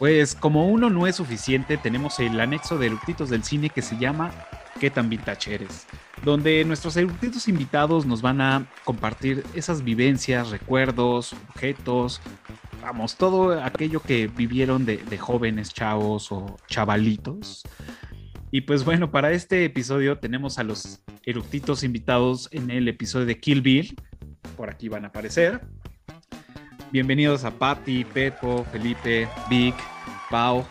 Pues como uno no es suficiente, tenemos el anexo de eructitos del cine que se llama ¿Qué tan vintage? Donde nuestros eructitos invitados nos van a compartir esas vivencias, recuerdos, objetos, vamos, todo aquello que vivieron de, de jóvenes chavos o chavalitos. Y pues bueno, para este episodio tenemos a los eructitos invitados en el episodio de Kill Bill. Por aquí van a aparecer. Bienvenidos a Patti, Pepo, Felipe, Vic, Pau.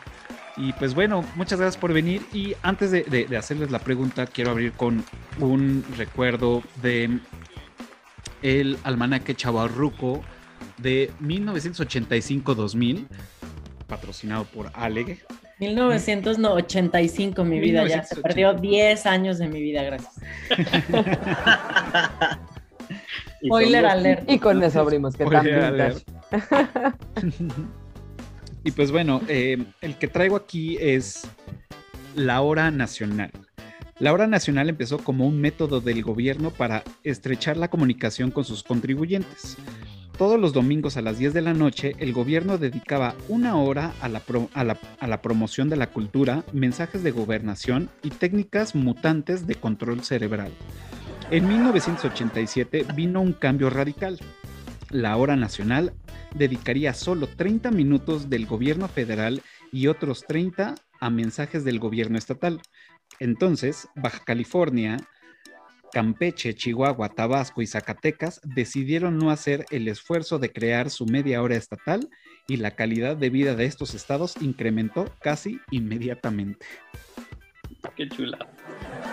Y pues bueno, muchas gracias por venir. Y antes de, de- de hacerles la pregunta, quiero abrir con un recuerdo de el almanaque chavarruco de 1985-2000, patrocinado por Ale. 1985, mi vida, ya se 1985. perdió 10 años de mi vida, gracias. Y Spoiler alert. Y con eso abrimos, que vintage. Y pues bueno, eh, el que traigo aquí es la hora nacional. La hora nacional empezó como un método del gobierno para estrechar la comunicación con sus contribuyentes. Todos los domingos a las 10 de la noche, el gobierno dedicaba una hora a la, a la promoción de la cultura, mensajes de gobernación y técnicas mutantes de control cerebral. En 1987 vino un cambio radical. La hora nacional dedicaría solo 30 minutos del gobierno federal y otros 30 a mensajes del gobierno estatal. Entonces, Baja California, Campeche, Chihuahua, Tabasco y Zacatecas decidieron no hacer el esfuerzo de crear su media hora estatal y la calidad de vida de estos estados incrementó casi inmediatamente. Qué chula.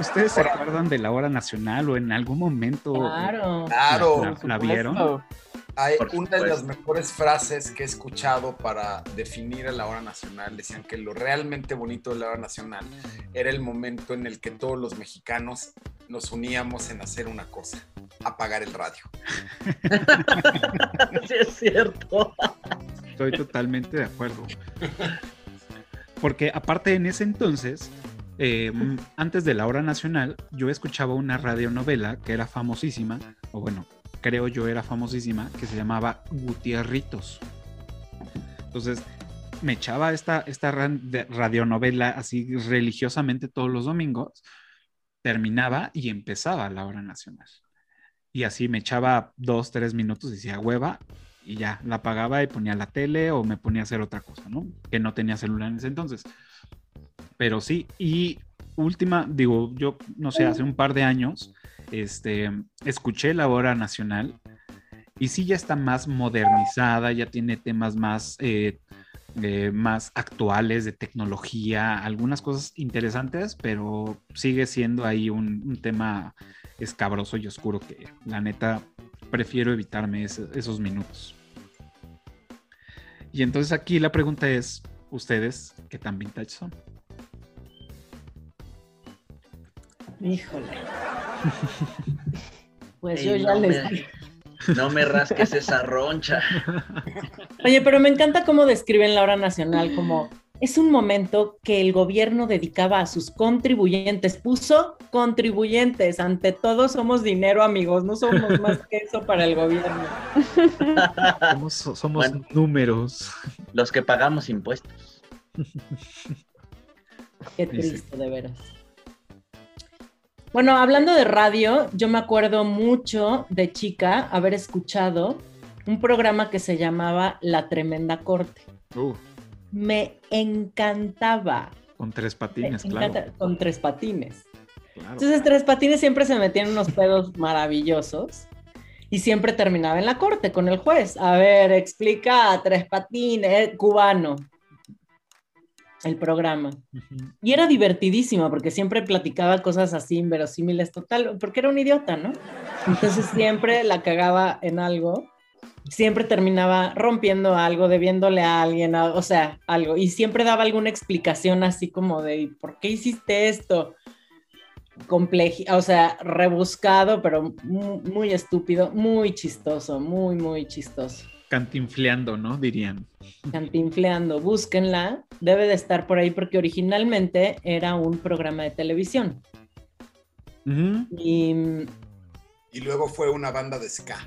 ¿Ustedes se acuerdan de la hora nacional o en algún momento Claro. Claro, la, vieron? Hay una de las mejores frases que he escuchado para definir a la hora nacional. Decían que lo realmente bonito de la hora nacional era el momento en el que todos los mexicanos nos uníamos en hacer una cosa, apagar el radio. Sí, es cierto. Estoy totalmente de acuerdo. Porque aparte en ese entonces, eh, m- antes de la hora nacional, yo escuchaba una radionovela que era famosísima, o bueno, creo yo era famosísima, que se llamaba Gutierritos. Entonces, me echaba esta, esta radionovela así religiosamente todos los domingos, terminaba y empezaba la hora nacional. Y así me echaba dos, tres minutos y decía hueva, y ya la apagaba y ponía la tele o me ponía a hacer otra cosa, ¿no? Que no tenía celular en ese entonces. Pero sí, y última, digo, yo no sé, hace un par de años, este, escuché la hora nacional y sí ya está más modernizada, ya tiene temas más, eh, eh, más actuales de tecnología, algunas cosas interesantes, pero sigue siendo ahí un, tema escabroso y oscuro que la neta prefiero evitarme ese- esos minutos. Y entonces aquí la pregunta es, ¿ustedes qué tan vintage son? Híjole. Pues Ey, yo ya no les me- dije. No me rasques esa roncha. Oye, pero me encanta cómo describen la hora nacional como es un momento que el gobierno dedicaba a sus contribuyentes. Puso contribuyentes. Ante todo somos dinero, amigos. No somos más que eso para el gobierno. Somos, somos Bueno. números. Los que pagamos impuestos. Qué triste, de veras. Bueno, hablando de radio, yo me acuerdo mucho de chica haber escuchado un programa que se llamaba La Tremenda Corte. Uh, Me encantaba. con tres patines, claro. Con tres patines. claro. Entonces, Tres Patines siempre se metían unos pedos maravillosos y siempre terminaba en la corte con el juez. A ver, explica a Tres Patines, cubano, el programa. Y era divertidísimo porque siempre platicaba cosas así inverosímiles total, porque era un idiota, ¿no? Entonces siempre la cagaba en algo, siempre terminaba rompiendo algo, debiéndole a alguien, a- o sea, algo, y siempre daba alguna explicación así como de, "¿Y ¿por qué hiciste esto? Complejo, o sea, rebuscado, pero mu- muy, estúpido, muy chistoso, muy, muy chistoso. Cantinfleando, ¿no? Dirían. Cantinfleando, búsquenla, debe de estar por ahí porque originalmente era un programa de televisión. Y Y luego fue una banda de ska.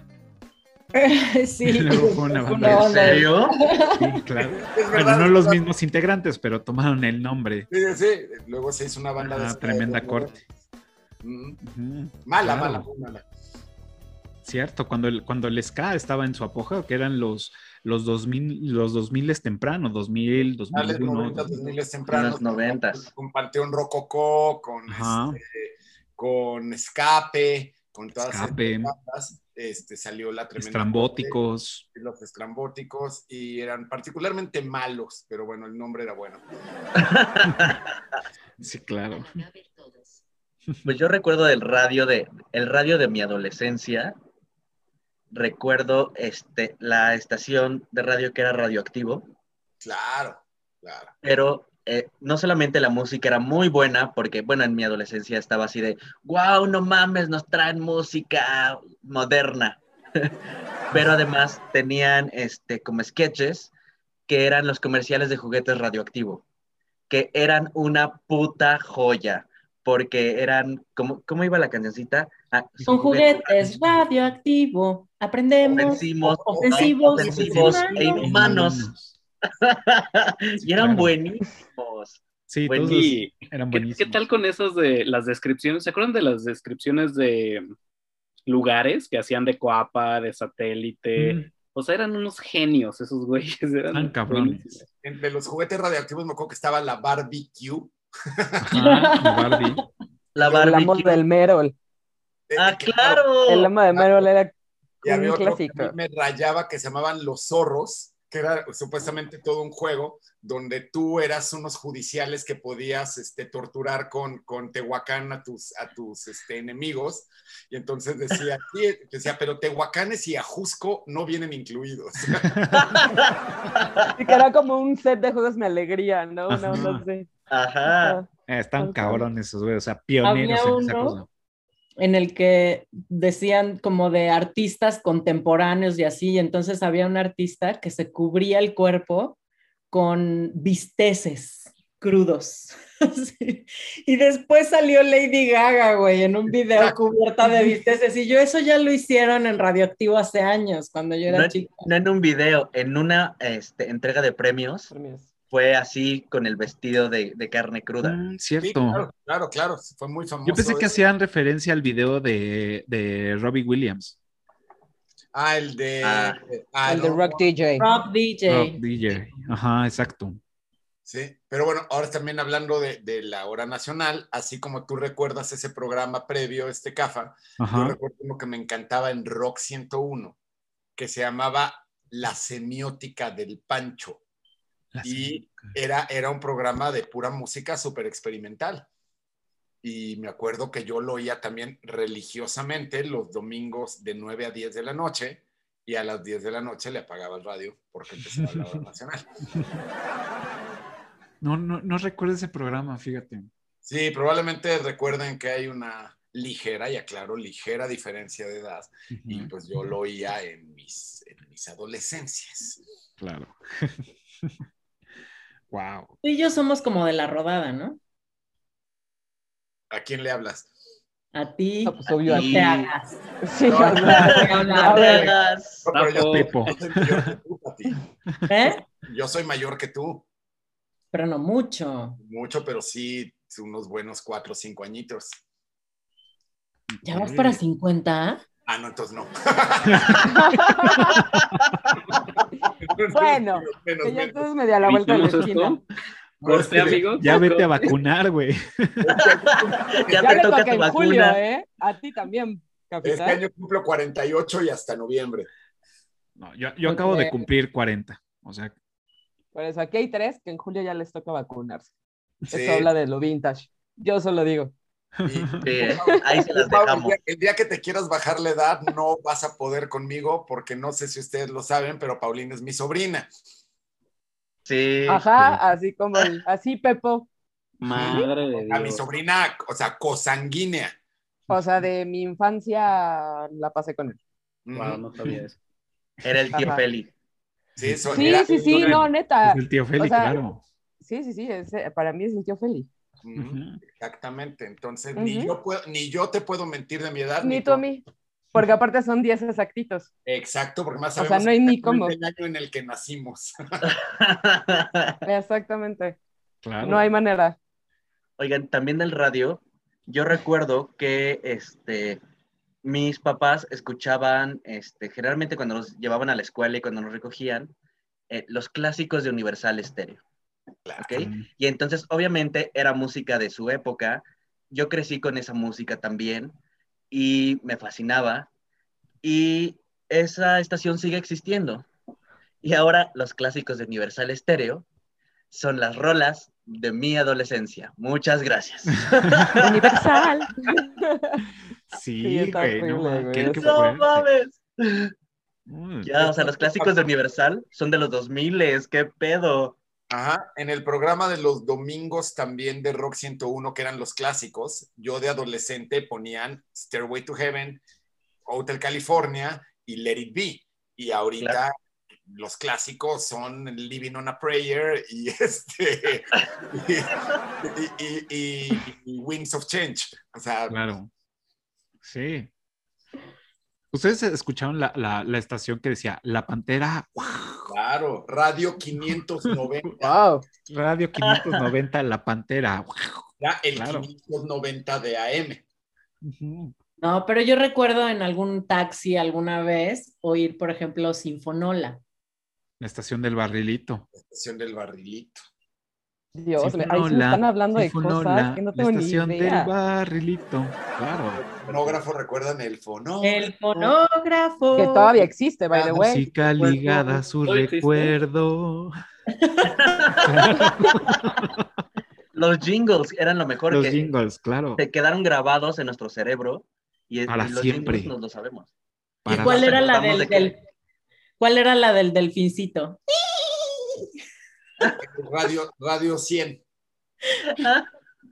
sí. Y luego fue una banda. ¿En banda. serio? Sí, claro. Es Bueno, no los mismos integrantes, pero tomaron el nombre. Sí, sí. Luego se hizo una banda de Ah, ska tremenda de corte. Mala, claro. mala, mala. Cierto, cuando el, cuando el ska estaba en su apogeo, que eran los, los 2000, los 2000 temprano, 2000, Finales 2001. 90, 2000 tempranos. los noventas. Con Panteón Rococó, con, este, con Escape, con todas Escape. bandas, este, salió la tremenda Estrambóticos. corte, los estrambóticos y eran particularmente malos, pero bueno, el nombre era bueno. Sí, claro. Pues yo recuerdo el radio de, el radio de mi adolescencia. Recuerdo este, la estación de radio que era radioactivo, Claro, claro. pero eh, no solamente la música era muy buena, porque bueno, en mi adolescencia estaba así de, wow, no mames, nos traen música moderna. pero además tenían este, como sketches que eran los comerciales de juguetes radioactivo, que eran una puta joya, porque eran, ¿cómo, cómo iba la cancioncita? Ah, Son juguetes radioactivo. Aprendemos. ofensivos, ofensivos, ofensivos e inhumanos. y eran buenísimos. Sí, Buen- todos Y, eran ¿qué, buenísimos. qué tal con esos de las descripciones? ¿Se acuerdan de las descripciones de lugares que hacían de Coapa, de satélite? Mm, O sea, eran unos genios esos güeyes. Eran Tan cabrones. Entre los juguetes radioactivos me acuerdo que estaba la barbecue. Ajá, Barbie. La El amo barbecue. del Merol. Eh, Ah, que- claro. El amo de Merol era Y había otro que a mí me rayaba que se llamaban Los Zorros, que era supuestamente todo un juego donde tú eras unos judiciales que podías este, torturar con, con Tehuacán a tus, a tus este, enemigos. Y entonces decía, sí, decía, pero Tehuacanes y Ajusco no vienen incluidos. Sí, que era como un set de juegos mi alegría, ¿no? Ajá. onda así. Ajá. Ajá. Eh, Están cabrones esos güeyes, o sea, pioneros en esa cosa. En el que decían como de artistas contemporáneos y así, y entonces había un artista que se cubría el cuerpo con bisteces crudos. Sí. Y después salió Lady Gaga, güey, en un video cubierta de bisteces. Y yo eso ya lo hicieron en Radioactivo hace años, cuando yo era No, chica. no en un video, en una este, entrega de premios, Premios. Fue así con el vestido de, de carne cruda. Mm, Sí, cierto. claro, claro, claro, fue muy famoso. Yo pensé que eso. hacían referencia al video de, de Robbie Williams. Ah, el de... Ah. ah, el de Rock DJ. Rock DJ. Rock DJ. Ajá, exacto. Sí, pero bueno, ahora también hablando de, de la hora nacional, así como tú recuerdas ese programa previo, este CAFA, yo recuerdo uno que me encantaba en Rock 101, que se llamaba La semiótica del Pancho. La Y era, era un programa de pura música súper experimental. Y me acuerdo que yo lo oía también religiosamente los domingos de 9 a 10 de la noche y a las 10 de la noche le apagaba el radio porque empezaba la hora nacional. No, no, no recuerdo ese programa, fíjate. Sí, probablemente recuerden que hay una ligera, y aclaro, ligera diferencia de edad. Y Ujú, pues yo lo oía en mis, en mis adolescencias. Claro. wow. Tú y yo somos como de la rodada, ¿no? ¿A quién le hablas? A ti. Ah, pues, obvio, no a ti. te hagas. Sí, No, no, a ver, Vergas. No, pero yo, yo soy mayor que tú, Pati. ¿Eh? Yo soy mayor que tú. Pero no mucho. Mucho, pero sí unos buenos cuatro o cinco añitos. ¿Ya vas para 50? Ah, no, entonces no. Bueno, Menos, que ya entonces me di a la vuelta de la ¿Hicimos esquina. Corte, amigos. Ya vete a vacunar, güey. Ya Ya te le toca tu en julio, vacuna. ¿eh? A ti también, Este capitán. año cumplo 48 y hasta noviembre. No, yo yo acabo de cumplir 40. O sea, Por eso aquí hay tres que en julio ya les toca vacunarse. Sí. Eso habla de lo vintage. Yo solo digo. Y- Sí, ¿eh? ahí se las Pau, el día, el día que te quieras bajar la edad, no vas a poder conmigo, porque no sé si ustedes lo saben, pero Paulina es mi sobrina. Sí. Ajá, así como el, así Pepo. Madre de A mi Dios. sobrina, o sea, cosanguínea. O sea, de mi infancia la pasé con él. Wow, no sabía eso. Era el tío Ajá. Feli. Sí, eso Sí, era- sí, no, neta. es el tío Feli, o sea, claro. Sí, sí, sí, ese- para mí es el tío Feli. Exactamente. Entonces, ni, yo puedo, ni yo te puedo mentir de mi edad. Ni tú a mí. Porque aparte son 10 exactitos. Exacto, porque más O sea, sabemos no hay ni cómo. el año en el que nacimos. Exactamente. Claro. No hay manera. Oigan, también del radio, yo recuerdo que este, mis papás escuchaban, este, generalmente cuando nos llevaban a la escuela y cuando nos recogían, eh, los clásicos de Universal Stereo. ¿Ok? Mm, Y entonces, obviamente, era música de su época. Yo crecí con esa música también y me fascinaba. Y esa estación sigue existiendo. Y ahora los clásicos de Universal Stereo son las rolas de mi adolescencia. Muchas gracias. Universal. Sí, Sí, güey, no, güey. qué ¡No mames! Mm, Ya, o sea, los clásicos de Universal son de los 2000, ¿qué pedo? Ajá, en el programa de los domingos también de Rock 101, que eran los clásicos, yo de adolescente ponían Stairway to Heaven, Hotel California y Let It Be. Y ahorita los clásicos son Living on a Prayer y este y, Wings of Change. O sea, Claro. Sí. ¿Ustedes escucharon la, la- la estación que decía La Pantera? Claro, Radio 590, Wow. Radio 590, La Pantera. era el Claro. 590 de AM. No, pero yo recuerdo en algún taxi alguna vez oír, por ejemplo, Sinfonola. La estación del barrilito. Estación del barrilito. Dios, ahí sí me están hablando de Sinfonola, cosas que no tengo La ni estación idea. del barrilito. Claro. Fonógrafo, ¿recuerdan el fonógrafo? El fonógrafo. Que todavía existe, by the way. Música ligada a su recuerdo. Los jingles eran lo mejor Los que jingles, claro. se quedaron grabados en nuestro cerebro y, Para y los siempre. jingles nos lo sabemos. ¿Y Para cuál era la del, de que- del- cuál era la del delfincito? Radio, Radio 100.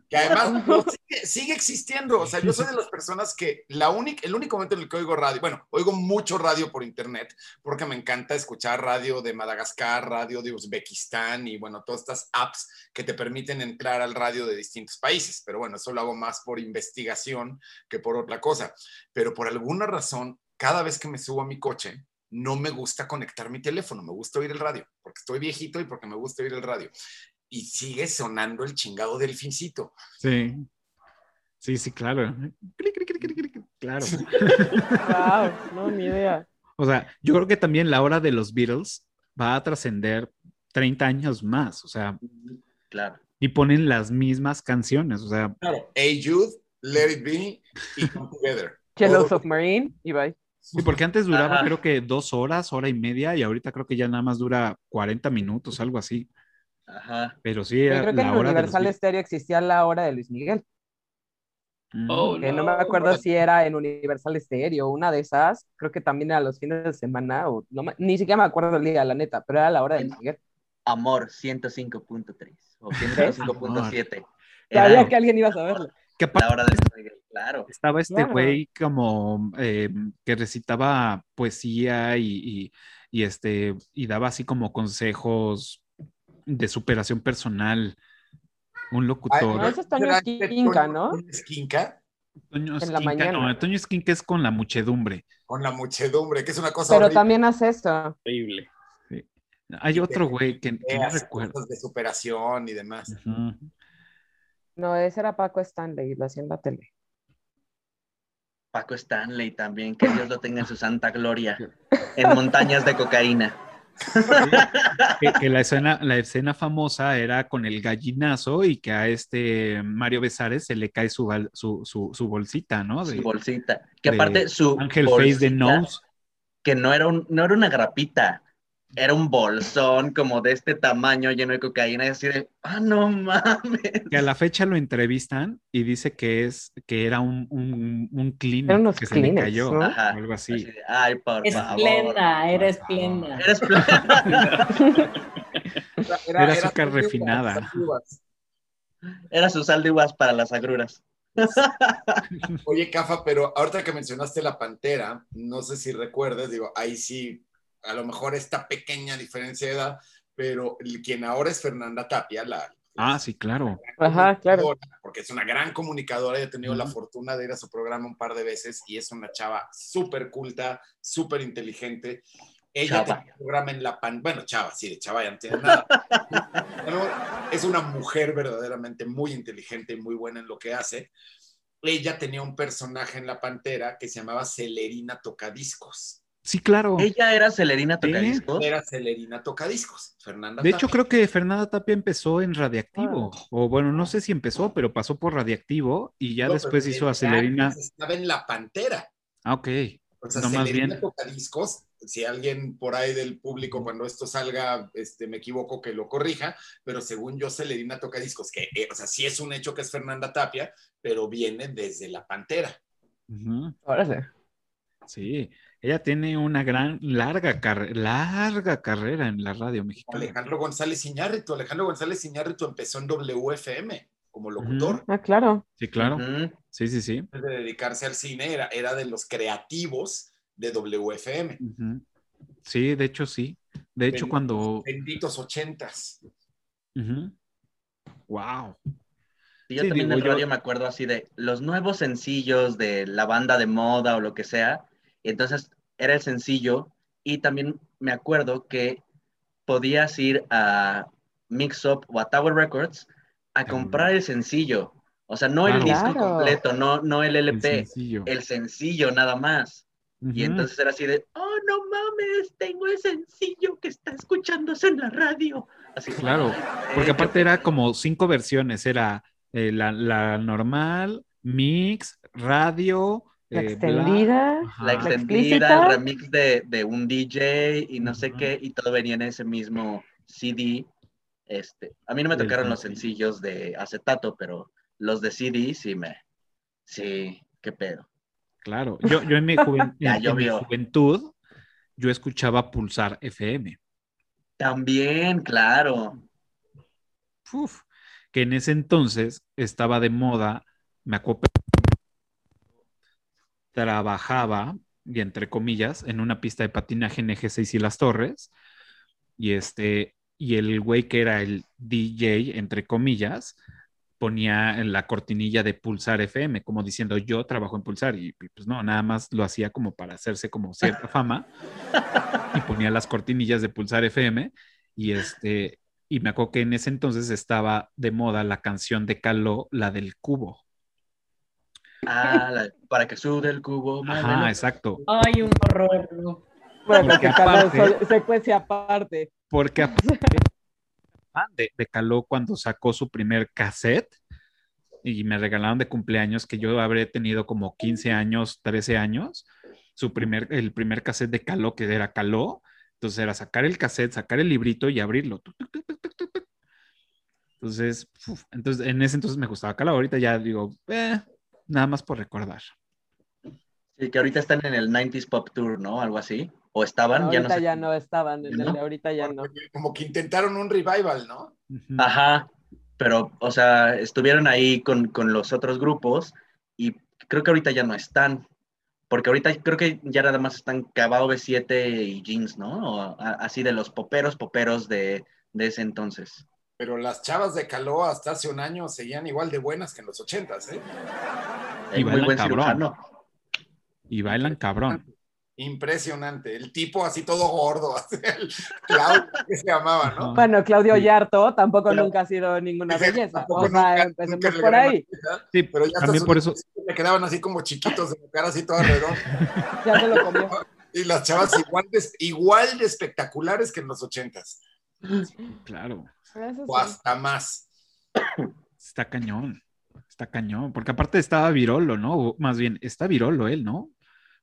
Que además no, sigue, sigue existiendo. O sea, yo soy de las personas que la única, el único momento en el que oigo radio, bueno, oigo mucho radio por internet, porque me encanta escuchar radio de Madagascar, radio de Uzbekistán y bueno, todas estas apps que te permiten entrar al radio de distintos países. Pero bueno, eso lo hago más por investigación que por otra cosa. Pero por alguna razón, cada vez que me subo a mi coche, no me gusta conectar mi teléfono, me gusta oír el radio, porque estoy viejito y porque me gusta oír el radio. Y sigue sonando el chingado delfincito. Sí. Sí, sí, claro. Claro. Wow, no, ni idea. O sea, yo creo que también la hora de los Beatles va a trascender 30 años más. O sea, Claro. y ponen las mismas canciones. O sea, Claro. Hey Jude, Let It Be y Come Together. Yellow Submarine y bye. Sí, porque antes duraba Ajá. creo que dos horas, hora y media, y ahorita creo que ya nada más dura 40 minutos, algo así. Ajá. Pero sí, Yo era creo que en la hora de los Universal. Estéreo existía la hora de Luis Miguel. Mm. Oh, Que no me acuerdo si era en Universal Estéreo, una de esas. Creo que también era los fines de semana, o no me- ni siquiera me acuerdo el día, la neta, pero era la hora de Luis Miguel. Amor 105.3 o 105.7. Sabía que alguien iba a saberlo. Que la hora de claro. estaba este Claro. güey como eh, que recitaba poesía y, y- y, este y daba así como consejos de superación personal. Un locutor. no, ese es Toño Esquinca, ¿no? Toño Esquinca Toño en la Esquinca- mañana. no, Toño Esquinca es con la muchedumbre. con la muchedumbre, que es una cosa Pero horrible. también hace esto. Horrible. Hay Y otro güey que, que no recuerdo. de superación y demás. Ujú. No, ese era Paco Stanley, lo hacía en la tele. Paco Stanley también, que Dios lo tenga en su santa gloria. En montañas de cocaína. Que, que la escena, la escena famosa era con el gallinazo y que a este Mario Besares se le cae su, su, su, su bolsita, ¿no? De Su bolsita. Que aparte su Ángel Face de Nose. que no era, un, no era una grapita, era un bolsón como de este tamaño lleno de cocaína y así de, ah, no mames. Que a la fecha lo entrevistan y dice que es que era un, un, un unos que se le cayó ¿no? o algo Así así. de, Ay, por Esplenda, era esplenda. favor. Eres esplenda. Era azúcar de uvas, refinada. Era su sal de uvas para las agruras. Oye, Cafa, pero ahorita que mencionaste la pantera, no sé si recuerdas, digo, ahí sí, a lo mejor esta pequeña diferencia de edad, pero el- quien ahora es Fernanda Tapia, la Ah, sí, claro. Ajá, claro. Porque es una gran comunicadora. He tenido la fortuna de ir a su programa un par de veces y es una chava súper culta, súper inteligente. Ella Chava. tenía un programa en la pan. Bueno, chava, sí, de chava ya no tiene nada. Es una mujer verdaderamente muy inteligente y muy buena en lo que hace. Ella tenía un personaje en La Pantera que se llamaba Celerina Tocadiscos. Sí, claro. Ella era Celerina Tocadiscos. Era Celerina Tocadiscos, Fernanda. De hecho, creo que Fernanda Tapia empezó en Radiactivo. O bueno, no sé si empezó, pero pasó por Radiactivo y ya No, después hizo a Celerina. Estaba en La Pantera. Ah, ok. O sea, No, más Celerina bien. Tocadiscos, si alguien por ahí del público, cuando esto salga, este, me equivoco, que lo corrija, pero según yo, Celerina Tocadiscos, que, eh, o sea, sí es un hecho que es Fernanda Tapia, pero viene desde La Pantera. Ujú. Órale. Sí, ella tiene una gran, larga, carre- larga carrera en la radio mexicana. Alejandro González Iñárritu. Alejandro González Iñárritu empezó en WFM como locutor. Ah, claro. Sí, claro. Sí, sí, sí. Antes de dedicarse al cine, era, era de los creativos de WFM. Sí, de hecho, sí. De hecho, Benditos- cuando. Benditos ochentas. Wow. Sí, yo Sí, también digo, en yo- radio me acuerdo así de los nuevos sencillos de la banda de moda o lo que sea. Entonces era el sencillo. Y también me acuerdo que podías ir a Mix Up o a Tower Records a comprar el sencillo. O sea, no el Claro. disco Claro. completo, no, no el El LP, sencillo. el sencillo nada más. Y entonces era así de, oh, no mames, tengo el sencillo que está escuchándose en la radio. Así Claro, "Ay, Porque aparte era como cinco versiones. Era eh, la, la normal, mix, radio. La eh, bla- extendida. La La extendida, el remix de, de un DJ y no sé qué, y todo venía en ese mismo CD. Este, a mí no me tocaron los sencillo. sencillos de acetato, pero los de CD sí me. Sí, qué pedo. Claro, yo, yo en mi, juven- Ya en- en mi juventud, yo escuchaba Pulsar FM. También, claro. Uf, que en ese entonces estaba de moda, me acuerdo, trabajaba, y entre comillas, en una pista de patinaje en Eje 6 y Las Torres, y este, y el güey que era el DJ, entre comillas, ponía en la cortinilla de Pulsar FM, como diciendo yo trabajo en Pulsar, y pues no, nada más lo hacía como para hacerse como cierta fama, y ponía las cortinillas de Pulsar FM, y este, y me acuerdo que en ese entonces estaba de moda la canción de Caló, la del cubo. Ah, la- para que sude el cubo. Ajá, muévelo. exacto. Ay, un horror. no. Bueno, Porque aparte- secuencia aparte. Porque a- fan de, de Caló cuando sacó su primer cassette y me regalaron de cumpleaños que yo habré tenido como 15 años, 13 años, su primer, el primer cassette de Caló que era Caló, entonces era sacar el cassette, sacar el librito y abrirlo. Entonces, uf, entonces, en ese entonces me gustaba Caló, ahorita ya digo, eh, nada más por recordar. Sí, que ahorita están en el 90s Pop Tour, ¿no? Algo así. O estaban, ya no ahorita sé. ya no estaban, en el ¿No? de ahorita ya no. Como que intentaron un revival, ¿no? Ajá, pero, o sea, estuvieron ahí con, con los otros grupos y creo que ahorita ya no están, porque ahorita creo que ya nada más están Cabao B7 y Jeans, ¿no? O a- así de los poperos, poperos de, de ese entonces. Pero las chavas de Caló hasta hace un año seguían igual de buenas que en los ochentas, ¿eh? Y muy bailan buen cabrón. cirujano. Y bailan cabrón. Impresionante. El tipo así todo gordo, el Claudio, que se llamaba, ¿no? Ajá. Bueno, Claudio Sí. Yarto tampoco Pero- nunca ha sido ninguna belleza. O sea, nunca- empecemos por ahí. Sí, Pero ya también por eso. le quedaban así como chiquitos de la cara, así toda redonda. Ya se lo comió. Y las chavas igual de, igual de espectaculares que en los ochentas. Claro, O hasta más. está cañón. Está cañón. Porque aparte estaba Virolo, ¿no? O más bien, está Virolo él, ¿no?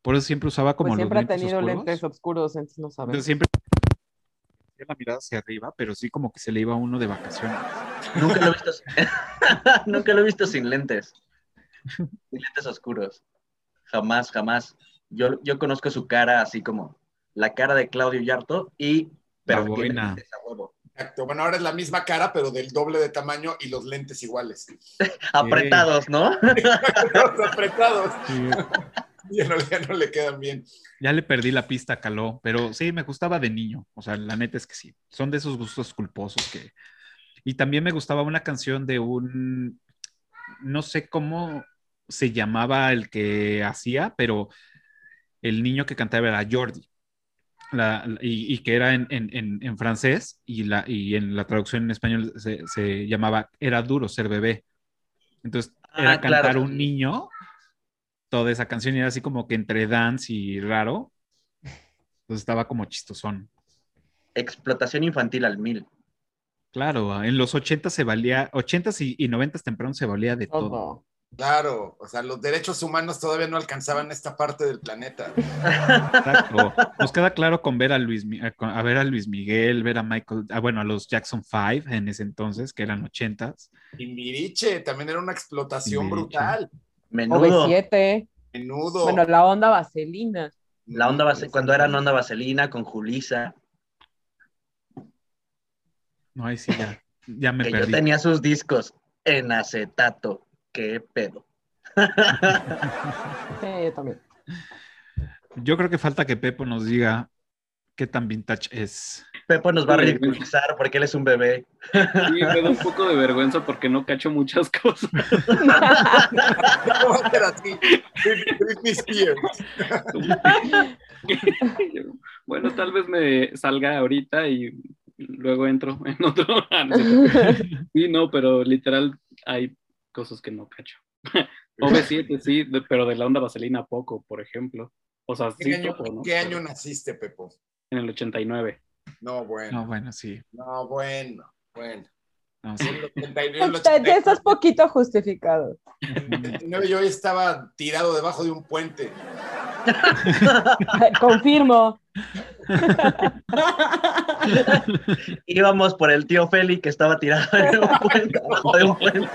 Por eso siempre usaba como Pues los siempre ha tenido oscuros. lentes oscuros, entonces no sabemos. Entonces siempre la mirada hacia arriba, pero sí como que se le iba uno de vacaciones. Nunca lo he visto, nunca lo he visto sin lentes. Sin lentes oscuros. Jamás, jamás. Yo, yo conozco su cara así como la cara de Claudio Yarto y pero La tiene buena. lentes a huevo. Exacto. Bueno, ahora es la misma cara, pero del doble de tamaño y los lentes iguales. Apretados, ¿no? Los apretados. Sí, Ya no, ya no le quedan bien. ya le perdí la pista a Caló, pero sí, me gustaba de niño. O sea, la neta es que sí. Son de esos gustos culposos que... Y también me gustaba una canción de un, no sé cómo se llamaba el que hacía, pero el niño que cantaba era Jordi. La- y, y que era en, en- en- en francés y, la, y en la traducción en español se, se llamaba Era duro ser bebé. Entonces era Ah, cantar claro. un niño toda esa canción y era así como que entre dance y raro. Entonces estaba como chistosón. Explotación infantil al mil. Claro, en los 80 se valía, 80s y, y 90s temprano se valía de todo. Todo. Claro, o sea, los derechos humanos todavía no alcanzaban esta parte del planeta. Exacto. Nos queda claro con ver a Luis, Mi- a a ver a Luis Miguel, ver a Michael, ah, bueno, a los Jackson 5 en ese entonces, que eran 80s. Y Miriche también era una explotación Timbiriche. brutal. Menudo. OV7. Menudo. Bueno, la onda vaselina. La onda vase- cuando eran onda vaselina con Julisa, No, ahí sí ya, ya me que yo perdí. tenía sus discos en acetato. ¿Qué pedo? Sí, yo también. Yo creo que falta que Pepo nos diga qué tan vintage es. Pepo nos va a ridiculizar porque él es un bebé. Sí, me da un poco de vergüenza porque no cacho muchas cosas. ¿Cómo va a ser así? Britney Spears. bueno, tal vez me salga ahorita y luego entro en otro. Ah, no. Sí, no, pero literal hay cosas que no cacho. OV7, sí, de- pero de la onda vaselina poco, por ejemplo. O sea, ¿Qué sí, año, ¿no? ¿Qué año naciste, Pepo? En el 89. No, bueno. No, bueno, sí. No, bueno, bueno. No, sí. En el 89, en el Está- Ya estás 89, poquito justificado. yo ya estaba tirado debajo de un puente. Confirmo. Íbamos por el tío Feli que estaba tirado en un puente, abajo de un puente.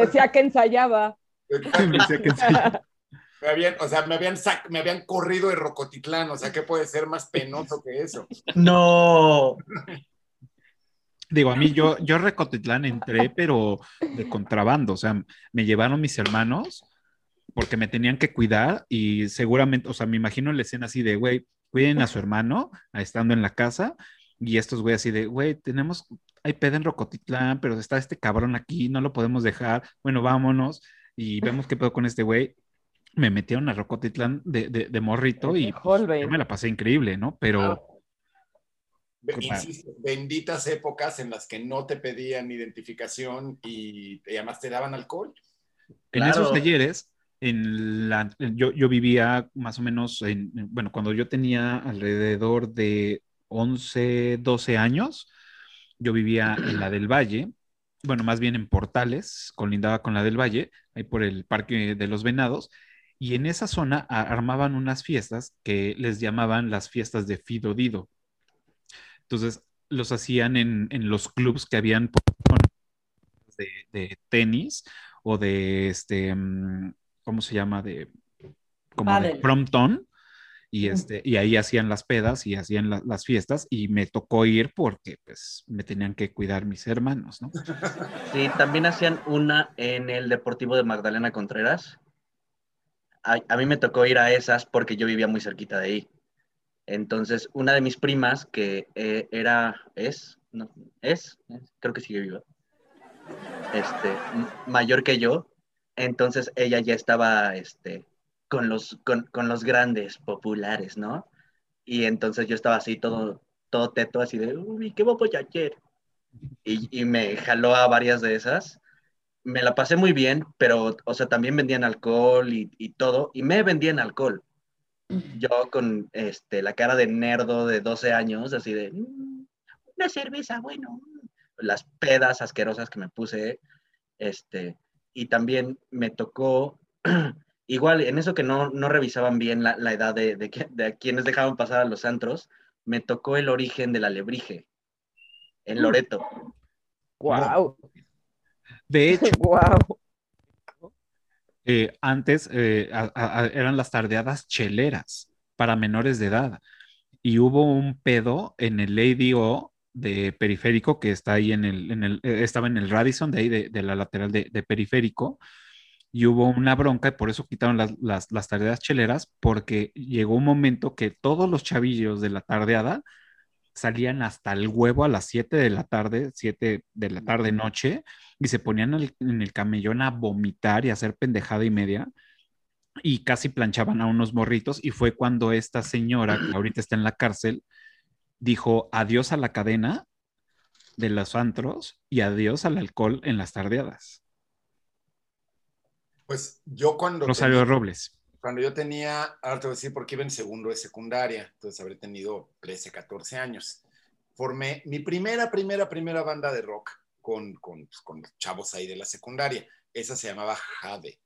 Decía que ensayaba. Decía que sí. Me habían, o sea, me habían, sac- me habían corrido de Rocotitlán, o sea, ¿qué puede ser más penoso que eso? No. Digo, a mí yo, yo a Recotitlán entré, pero de contrabando, o sea, me llevaron mis hermanos porque me tenían que cuidar y seguramente, o sea, me imagino la escena así de, güey, cuiden a su hermano estando en la casa y estos güey así de, güey, tenemos, hay pedo en Rocotitlán, pero está este cabrón aquí, no lo podemos dejar, bueno, vámonos y vemos qué pedo con este güey. Me metieron a Rocotitlán de, de, de morrito y Holbein. yo me la pasé increíble, ¿no? Pero... Qué Insisto, benditas épocas en las que no te pedían identificación y, y además te daban alcohol. En Claro. esos talleres, en la, yo, yo vivía más o menos, en, en- bueno, cuando yo tenía alrededor de 11, 12 años, yo vivía en la del Valle, bueno, más bien en Portales, colindaba con la del Valle, ahí por el Parque de los Venados, y en esa zona armaban unas fiestas que les llamaban las fiestas de Fido Dido. Entonces, los hacían en, en los clubs que habían de, de tenis o de este, mm, ¿cómo se llama? De como de. Y, este, y ahí hacían las pedas y hacían la- las fiestas y me tocó ir porque pues me tenían que cuidar mis hermanos, ¿no? Sí, también hacían una en el Deportivo de Magdalena Contreras. A, a mí me tocó ir a esas porque yo vivía muy cerquita de ahí. Entonces, una de mis primas, que eh, era, es, no, es, creo que sigue viva, este, mayor que yo, entonces ella ya estaba, este, con los, con, con los grandes populares, ¿no? Y entonces yo estaba así todo, todo teto, así de, uy, ¿qué voy a ayer? Y, y me jaló a varias de esas. Me la pasé muy bien, pero, o sea, también vendían alcohol y, y todo, y me vendían alcohol. Yo con este, la cara de nerdo de 12 años, así de, "Mm, una cerveza, bueno, mm". las pedas asquerosas que me puse, este, y también me tocó, igual, en eso que no, no revisaban bien la, la edad de, de, quienes dejaban pasar a los antros, me tocó el origen de la lebrige, en Loreto. Wow. De hecho, Wow. eh, antes eh, a- a- a- eran las tardeadas cheleras para menores de edad y hubo un pedo en el Lady O de periférico que está ahí en el, en el eh, estaba en el Radisson de ahí de, de la lateral de, de periférico y hubo una bronca y por eso quitaron las, las, las tardeadas cheleras porque llegó un momento que todos los chavillos de la tardeada salían hasta el huevo a las 7 de la tarde, 7 de la tarde noche, y se ponían en el camellón a vomitar y a hacer pendejada y media, y casi planchaban a unos morritos, y fue cuando esta señora, que ahorita está en la cárcel, dijo adiós a la cadena de los antros y adiós al alcohol en las tardeadas. Pues yo cuando Rosario tenía- Robles. cuando yo tenía, ahora te voy a decir porque iba en segundo de secundaria, entonces habré tenido 13, 14 años. Formé mi primera, primera, primera banda de rock con, con, pues, con chavos ahí de la secundaria. Esa se llamaba Jade.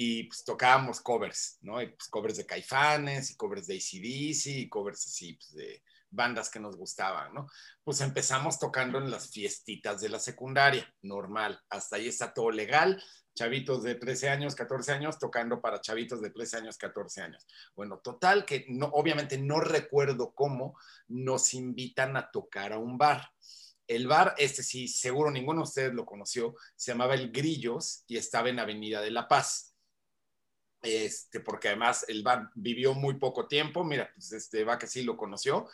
Y pues tocábamos covers, ¿no? Pues, covers de Caifanes, y covers de ACDC, y covers así, pues, de bandas que nos gustaban, ¿no? Pues empezamos tocando en las fiestitas de la secundaria, normal. Hasta ahí está todo legal, chavitos de 13 años, 14 años, tocando para chavitos de 13 años, 14 años. Bueno, total, que no, obviamente no recuerdo cómo nos invitan a tocar a un bar. El bar, este sí, seguro ninguno de ustedes lo conoció, se llamaba El Grillos y estaba en Avenida de la Paz. Este, porque además el bar vivió muy poco tiempo, mira, pues este va que sí lo conoció,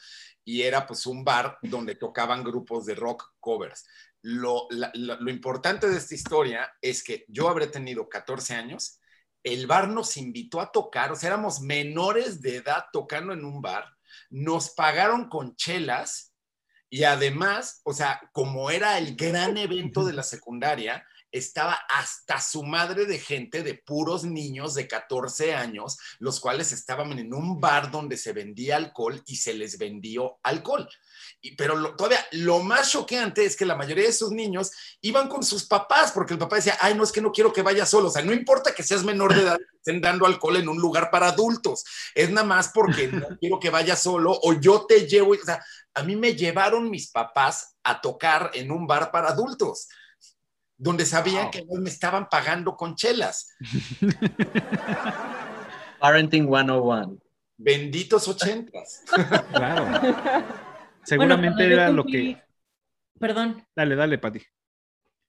y era pues un bar donde tocaban grupos de rock covers. Lo, la, la, lo, importante de esta historia es que yo habré tenido 14 años, el bar nos invitó a tocar, o sea, éramos menores de edad tocando en un bar, nos pagaron con chelas y además, o sea, como era el gran evento de la secundaria, estaba hasta su madre de gente de puros niños de 14 años, los cuales estaban en un bar donde se vendía alcohol y se les vendió alcohol. Y, pero lo, todavía lo más choqueante es que la mayoría de esos niños iban con sus papás, porque el papá decía, ay, no es que no quiero que vaya solo, o sea, no importa que seas menor de edad, estén dando alcohol en un lugar para adultos, es nada más porque no quiero que vaya solo o yo te llevo, o sea, a mí me llevaron mis papás a tocar en un bar para adultos donde sabían wow. que no me estaban pagando con chelas. Parenting 101. Benditos ochentas. claro. Seguramente bueno, era cumplí... lo que. Perdón. Dale, dale, Pati.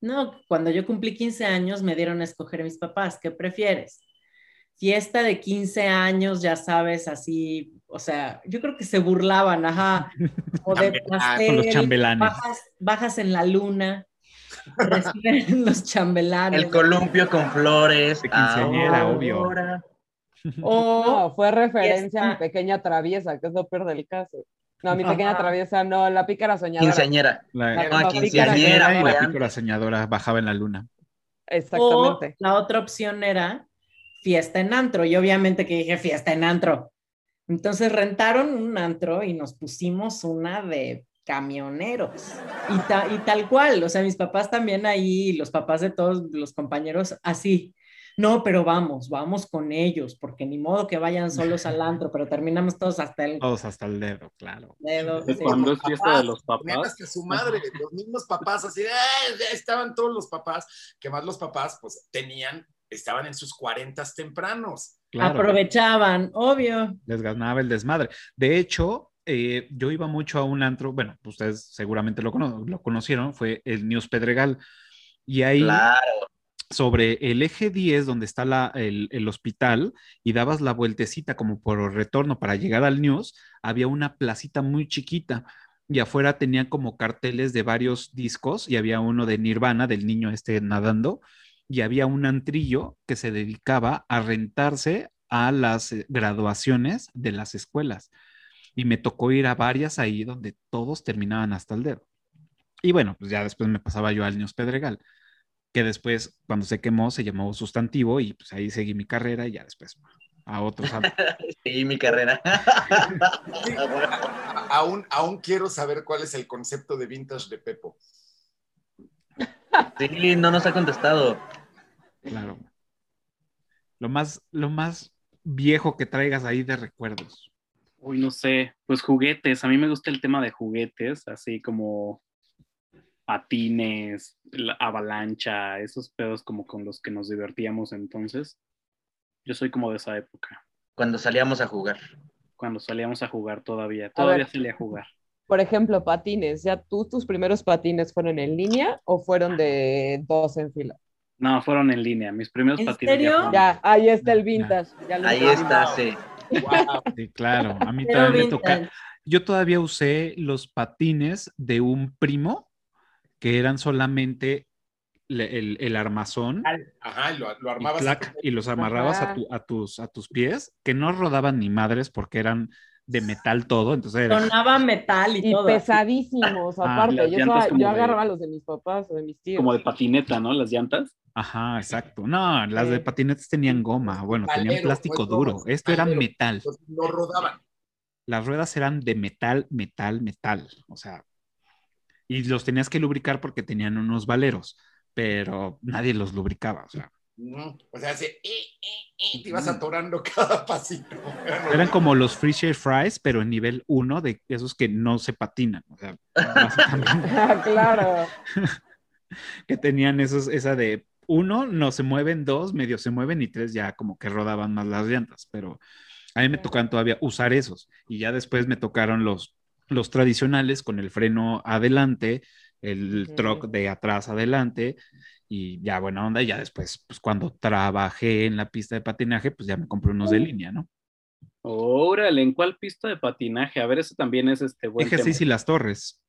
No, cuando yo cumplí 15 años me dieron a escoger a mis papás. ¿Qué prefieres? Fiesta de 15 años, ya sabes, así, o sea, yo creo que se burlaban, ajá, o de pastel, Con los chambelanes. Bajas, bajas en la luna, reciben los chambelanes. El columpio con flores. De quinceañera, ahora. obvio. O no, fue referencia a mi pequeña traviesa, que es lo peor del caso. No, mi pequeña Ajá. traviesa, no, la pícara soñadora. Quinceañera. La, la, no, quinceañera. Y la pícara soñadora bajaba en la luna. Exactamente. O la otra opción era fiesta en antro. Y obviamente que dije fiesta en antro. Entonces rentaron un antro y nos pusimos una de camioneros. Y, ta, y tal cual, o sea, mis papás también ahí, los papás de todos los compañeros, así. No, pero vamos, vamos con ellos, porque ni modo que vayan solos al antro, pero terminamos todos hasta el... Todos hasta el dedo, claro. Dedo, sí. Cuando es fiesta de los papás. que su madre, los mismos papás, así de, estaban todos los papás, que más los papás, pues tenían, estaban en sus cuarentas tempranos. Claro. Aprovechaban, obvio. Les ganaba el desmadre. De hecho, eh, yo iba mucho a un antro, bueno, ustedes seguramente lo, cono lo conocieron, fue el News Pedregal. Y ahí... Claro sobre el eje 10, donde está la, el, el, hospital, y dabas la vueltecita como por retorno para llegar al News, había una placita muy chiquita y afuera tenía como carteles de varios discos y había uno de Nirvana, del niño este nadando, y había un antrillo que se dedicaba a rentarse a las graduaciones de las escuelas. Y me tocó ir a varias ahí donde todos terminaban hasta el dedo. Y bueno, pues ya después me pasaba yo al News Pedregal que después, cuando se quemó, se llamó sustantivo y pues ahí seguí mi carrera y ya después a otros. seguí mi carrera. Sí, aún, aún quiero saber cuál es el concepto de vintage de Pepo. Sí, no nos ha contestado. Claro. Lo más, lo más viejo que traigas ahí de recuerdos. Uy, no sé, pues juguetes. A mí me gusta el tema de juguetes, así como patines, la avalancha, esos pedos como con los que nos divertíamos entonces. Yo soy como de esa época. Cuando salíamos a jugar. Cuando salíamos a jugar todavía, todavía salía a jugar. Por ejemplo, patines, ¿ya tú tus primeros patines fueron en línea o fueron de dos en fila? No, fueron en línea. Mis primeros ¿En patines. serio? Ya, ya, ahí está el vintage. Ya ahí está, sí. Wow. Sí, claro. A mí también me toca. yo todavía usé los patines de un primo que eran solamente le- el, el armazón Ajá, y lo, y, armabas. clac, y los amarrabas a, Ajá. tu- a tus, a tus pies, que no rodaban ni madres porque eran de metal todo, entonces Sonaba metal y, Y todo. pesadísimos, Ah, aparte. Yo, estaba- yo de- agarraba los de mis papás o de mis tíos. Como de patineta, ¿no? Las llantas. Ajá, exacto. No, las de Sí. patinetes tenían goma, bueno, tenían Metalero, plástico pues, duro. Esto era metal. Entonces, no rodaban. Las ruedas eran de metal, metal, metal. O sea, y los tenías que lubricar porque tenían unos valeros, pero nadie los lubricaba. O sea, O sea, eh, eh, eh, te ibas atorando cada pasito. eran como los free share fries, pero en nivel 1 de esos que no se patinan. O sea. Ah, claro. que tenían esos, esa de uno, no se mueven, dos, medio se mueven y tres ya como que rodaban más las llantas, pero a mí me tocan todavía usar esos y ya después me tocaron los, los tradicionales con el freno adelante, el Ujú. truck de atrás adelante y ya buena onda, y ya después, pues cuando trabajé en la pista de patinaje, pues ya me compré unos de línea, ¿no? Órale, ¿en cuál pista de patinaje? A ver, eso también es este buen Eje 6 y las torres,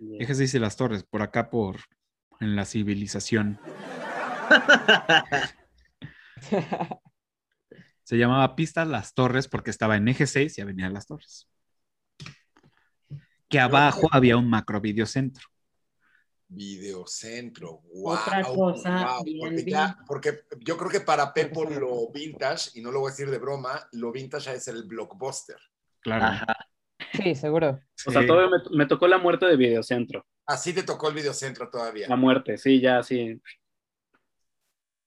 Yeah. Eje 6 y las torres, por acá por, en la civilización. Se llamaba Pista Las Torres porque estaba en eje 6 y Avenida Las Torres. Que abajo había un macro videocentro. Videocentro, wow. Otra cosa bien porque, ya- porque yo creo que para Pepo lo vintage, y no lo voy a decir de broma, lo vintage es el blockbuster. Claro. Ajá. Sí, seguro. O sea, todavía me, me tocó la muerte de Videocentro. Así te tocó el videocentro todavía. La muerte, sí, ya, sí.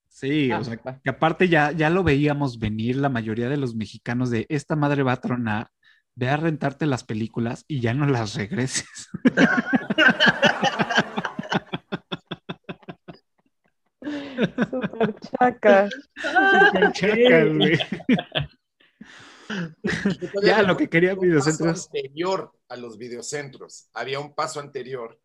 Sí, Ah, o sea, va. que aparte ya, ya lo veíamos venir la mayoría de los mexicanos de esta madre va a tronar, ve a rentarte las películas y ya no las regreses. Súper chaca. Chacas, güey. Ya, lo que quería Había un videocentros. paso anterior a los videocentros. Había un paso anterior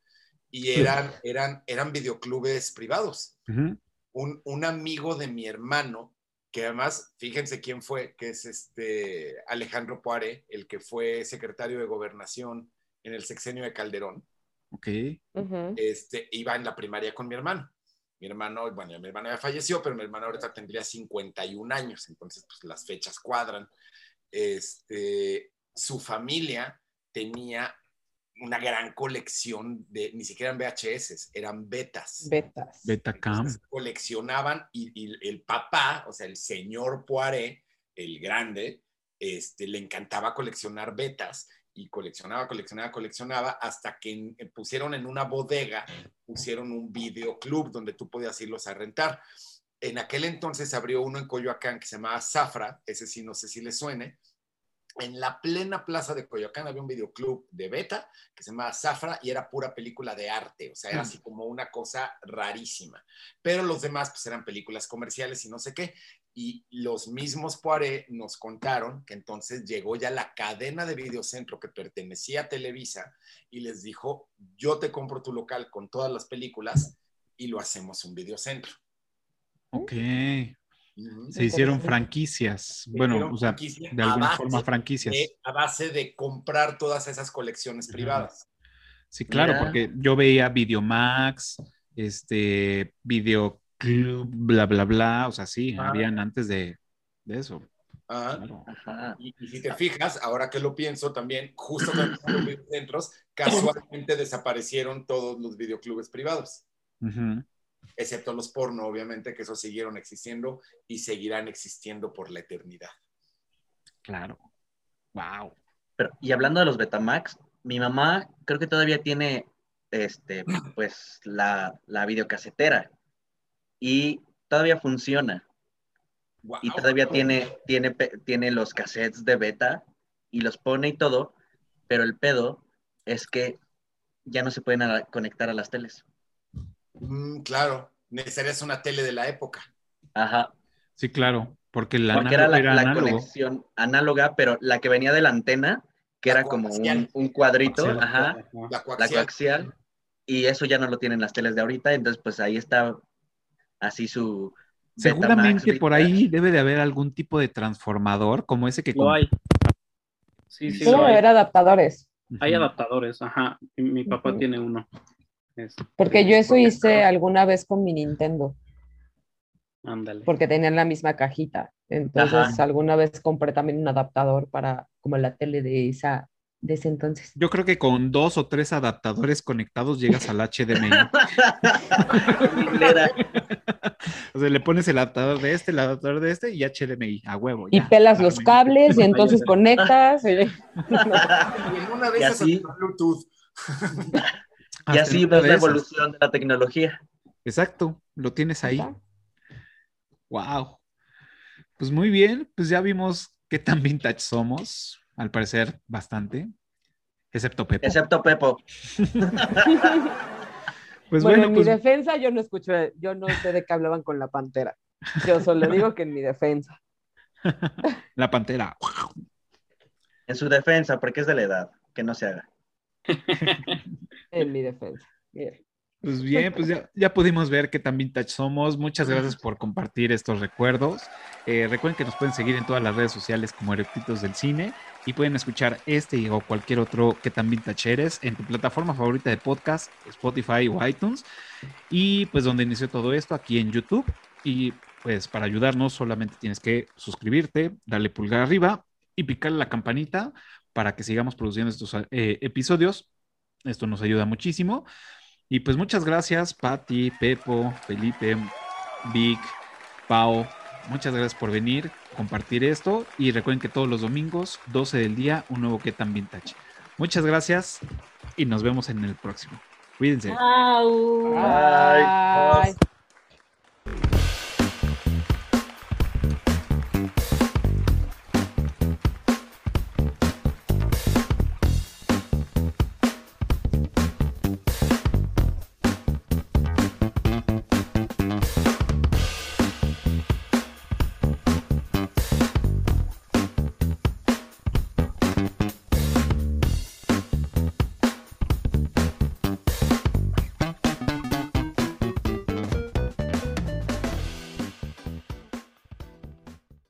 y eran, eran, eran videoclubes privados. Un, un amigo de mi hermano, que además, fíjense quién fue, que es este Alejandro Poare, el que fue secretario de gobernación en el sexenio de Calderón, Ok. Este, iba en la primaria con mi hermano. Mi hermano, bueno, mi hermano ya falleció, pero mi hermano ahorita tendría 51 años, entonces pues las fechas cuadran. Este, su familia tenía una gran colección de, ni siquiera eran VHS, eran betas. Betas. Betacam. Coleccionaban y, y el papá, o sea, el señor Poiré, el grande, este, le encantaba coleccionar betas y coleccionaba, coleccionaba, coleccionaba hasta que eh, pusieron en una bodega, pusieron un videoclub donde tú podías irlos a rentar. En aquel entonces abrió uno en Coyoacán que se llamaba Zafra, ese sí no sé si le suene. En la plena plaza de Coyoacán había un videoclub de beta que se llamaba Zafra y era pura película de arte, o sea, era así como una cosa rarísima. Pero los demás pues eran películas comerciales y no sé qué. Y los mismos Poiré nos contaron que entonces llegó ya la cadena de videocentro que pertenecía a Televisa y les dijo, yo te compro tu local con todas las películas y lo hacemos un videocentro. Ok. Se hicieron franquicias. Bueno, Hicieron o sea, franquicia de alguna forma franquicias. de- a base de comprar todas esas colecciones privadas. Sí, claro, Mira. porque yo veía Videomax, este, Videoclub, bla, bla, bla. O sea, sí, Ah. habían antes de, de eso. Claro. Ajá. Y, y si te fijas, ahora que lo pienso también, justo cuando empezaron los videocentros, casualmente desaparecieron todos los videoclubes privados, excepto los porno, obviamente, que esos siguieron existiendo y seguirán existiendo por la eternidad. Claro. Wow. Pero, y hablando de los Betamax, mi mamá creo que todavía tiene este, pues la, la videocasetera y todavía funciona Wow. y todavía tiene, tiene, tiene los cassettes de beta y los pone y todo, pero el pedo es que ya no se pueden a- conectar a las teles. Mm, claro, necesitarías una tele de la época. Ajá, Sí, claro, porque la porque era la, era la conexión análoga, pero la que venía de la antena, que La era como un, un cuadrito, Coaxial. ajá, La la coaxial. coaxial, y eso ya no lo tienen las teles de ahorita, entonces pues ahí está así su... Betamax Seguramente por ahí debe de haber algún tipo de transformador como ese que Lo hay. Sí, sí, Debe haber adaptadores, Hay adaptadores, ajá. Mi, papá tiene uno. Este, porque yo eso hice alguna vez con mi Nintendo, Ándale. porque tenían la misma cajita. Entonces, Ajá. alguna vez compré también un adaptador para como la tele de esa de ese entonces. Yo creo que con dos o tres adaptadores conectados llegas al HDMI. O sea, le pones el adaptador de este, el adaptador de este y HDMI, a huevo. Y pelas los cables y entonces conectas. y- Y en una Y esas así- Bluetooth. y así ves la evolución de la tecnología. Exacto, lo tienes ahí. Ajá. Wow. Pues muy bien, pues ya vimos qué tan vintage somos. Al parecer, bastante. Excepto Pepe. Excepto Pepo. Pues bueno, bueno, en pues mi defensa yo no escuché, yo no sé de qué hablaban con la pantera. Yo solo digo que en mi defensa. la pantera. En su defensa, porque es de la edad. Que no se haga. En mi defensa. Mira. Pues bien, pues ya, ya pudimos ver qué tan vintage somos. Muchas gracias por compartir estos recuerdos. Eh, recuerden que nos pueden seguir en todas las redes sociales como Erectitos del Cine y pueden escuchar este o cualquier otro que tan vintage eres en tu plataforma favorita de podcast, Spotify o iTunes. Y pues donde inició todo esto, aquí en YouTube. Y pues para ayudarnos solamente tienes que suscribirte, darle pulgar arriba y picarle la campanita para que sigamos produciendo estos eh, episodios. Esto nos ayuda muchísimo. Y pues muchas gracias, Patti, Pepo, Felipe, Vic, Pau. Muchas gracias por venir, compartir esto. Y recuerden que todos los domingos, 12 del día, un nuevo que tan vintage. Muchas gracias y nos vemos en el próximo. Cuídense. Ay, Bye.